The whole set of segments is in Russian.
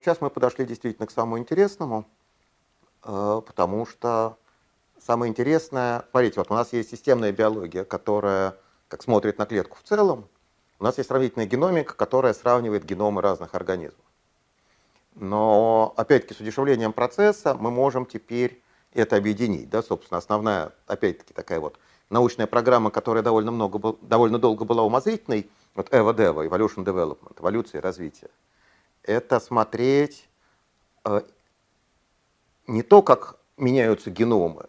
Сейчас мы подошли действительно к самому интересному, э, потому что самое интересное, смотрите, вот у нас есть системная биология, которая как смотрит на клетку в целом, у нас есть сравнительная геномика, которая сравнивает геномы разных организмов. Но, опять-таки, с удешевлением процесса мы можем теперь это объединить. Да? Собственно, основная, опять-таки, такая вот научная программа, которая довольно, много, довольно долго была умозрительной, вот EVA-DEVA, Evolution Development, эволюция и развитие, это смотреть э, не то, как меняются геномы,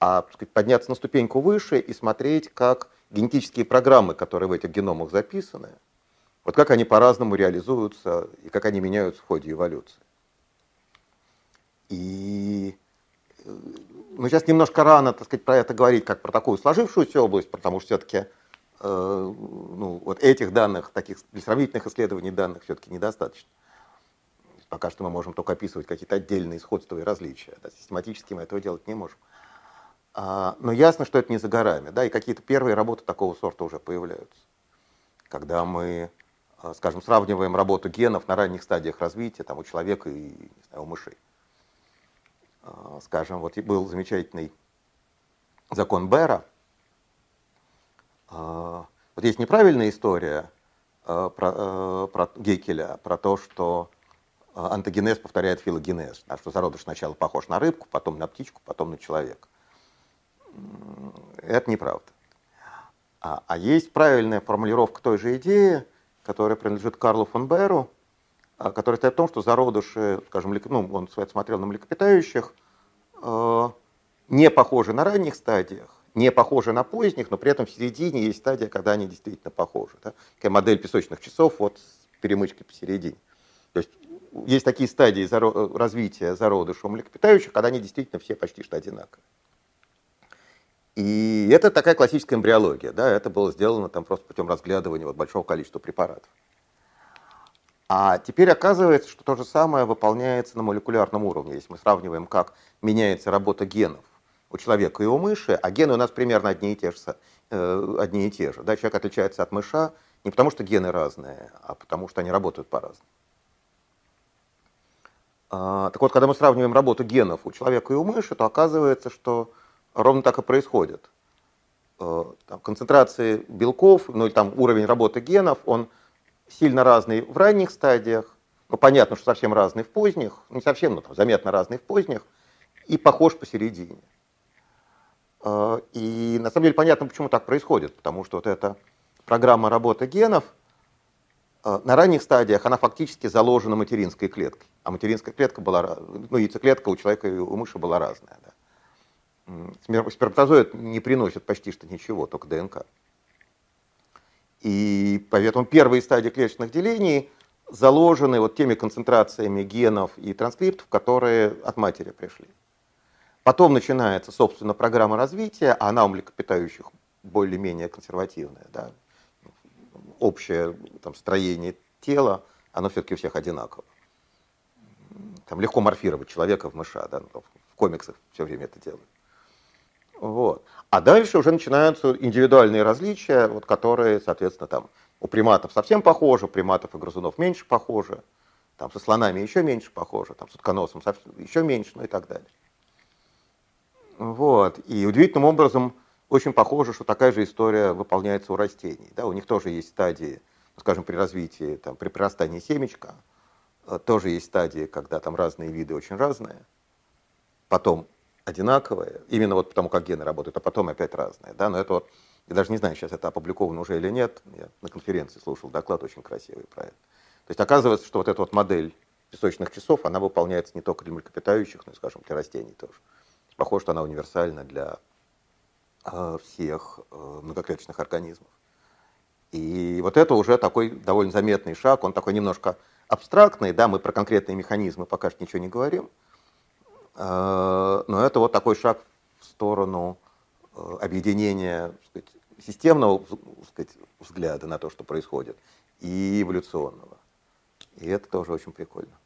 а сказать, подняться на ступеньку выше и смотреть, как генетические программы, которые в этих геномах записаны, вот как они по-разному реализуются и как они меняются в ходе эволюции. И э, ну, сейчас немножко рано, так сказать, про это говорить, как про такую сложившуюся область, потому что все-таки э, ну, вот этих данных, таких сравнительных исследований данных все-таки недостаточно. Пока что мы можем только описывать какие-то отдельные сходства и различия. Да, систематически мы этого делать не можем. А, но ясно, что это не за горами, да, и какие-то первые работы такого сорта уже появляются. Когда мы, а, скажем, сравниваем работу генов на ранних стадиях развития там, у человека и не знаю, у мышей. А, скажем, вот был замечательный закон Бера. Вот есть неправильная история про, про Гекеля, про то, что антогенез повторяет филогенез, что зародыш сначала похож на рыбку, потом на птичку, потом на человека это неправда. А, а есть правильная формулировка той же идеи, которая принадлежит Карлу фон Беру, а, которая стоит в том, что зародыши, скажем, ну, он смотрел на млекопитающих, э, не похожи на ранних стадиях, не похожи на поздних, но при этом в середине есть стадия, когда они действительно похожи. Да? Такая модель песочных часов вот с перемычкой посередине. Есть такие стадии развития зародыша у млекопитающих, когда они действительно все почти что одинаковые. И это такая классическая эмбриология, да, это было сделано там просто путем разглядывания вот большого количества препаратов. А теперь оказывается, что то же самое выполняется на молекулярном уровне, если мы сравниваем, как меняется работа генов у человека и у мыши, а гены у нас примерно одни и те же. Э, одни и те же да? Человек отличается от мыша не потому, что гены разные, а потому, что они работают по-разному. А, так вот, когда мы сравниваем работу генов у человека и у мыши, то оказывается, что ровно так и происходит. Э, там, концентрации белков, ну или там уровень работы генов, он сильно разный в ранних стадиях, ну понятно, что совсем разный в поздних, не совсем, но там, заметно разный в поздних, и похож посередине. Э, и на самом деле понятно, почему так происходит, потому что вот эта программа работы генов на ранних стадиях она фактически заложена материнской клеткой. А материнская клетка была, ну яйцеклетка у человека и у мыши была разная. Да. Сперматозоид не приносит почти что ничего, только ДНК. И поэтому первые стадии клеточных делений заложены вот теми концентрациями генов и транскриптов, которые от матери пришли. Потом начинается, собственно, программа развития, а она у млекопитающих более-менее консервативная. Да? Общее там, строение тела, оно все-таки у всех одинаково. Там легко морфировать человека в мыша, да? Ну, в комиксах все время это делают. Вот. А дальше уже начинаются индивидуальные различия, вот, которые, соответственно, там у приматов совсем похожи, у приматов и грызунов меньше похожи, там со слонами еще меньше похожи, там с утконосом еще меньше, ну и так далее. Вот. И удивительным образом очень похоже, что такая же история выполняется у растений. Да? У них тоже есть стадии, скажем, при развитии, там, при прирастании семечка, э, тоже есть стадии, когда там разные виды очень разные. Потом одинаковые, именно вот потому, как гены работают, а потом опять разные. Да? Но это вот, я даже не знаю, сейчас это опубликовано уже или нет, я на конференции слушал доклад очень красивый про это. То есть оказывается, что вот эта вот модель песочных часов, она выполняется не только для млекопитающих, но и, скажем, для растений тоже. Похоже, что она универсальна для э, всех э, многоклеточных организмов. И вот это уже такой довольно заметный шаг, он такой немножко абстрактный, да, мы про конкретные механизмы пока что ничего не говорим, Э, но это вот такой шаг в сторону объединения сказать, системного сказать, взгляда на то, что происходит, и эволюционного. И это тоже очень прикольно.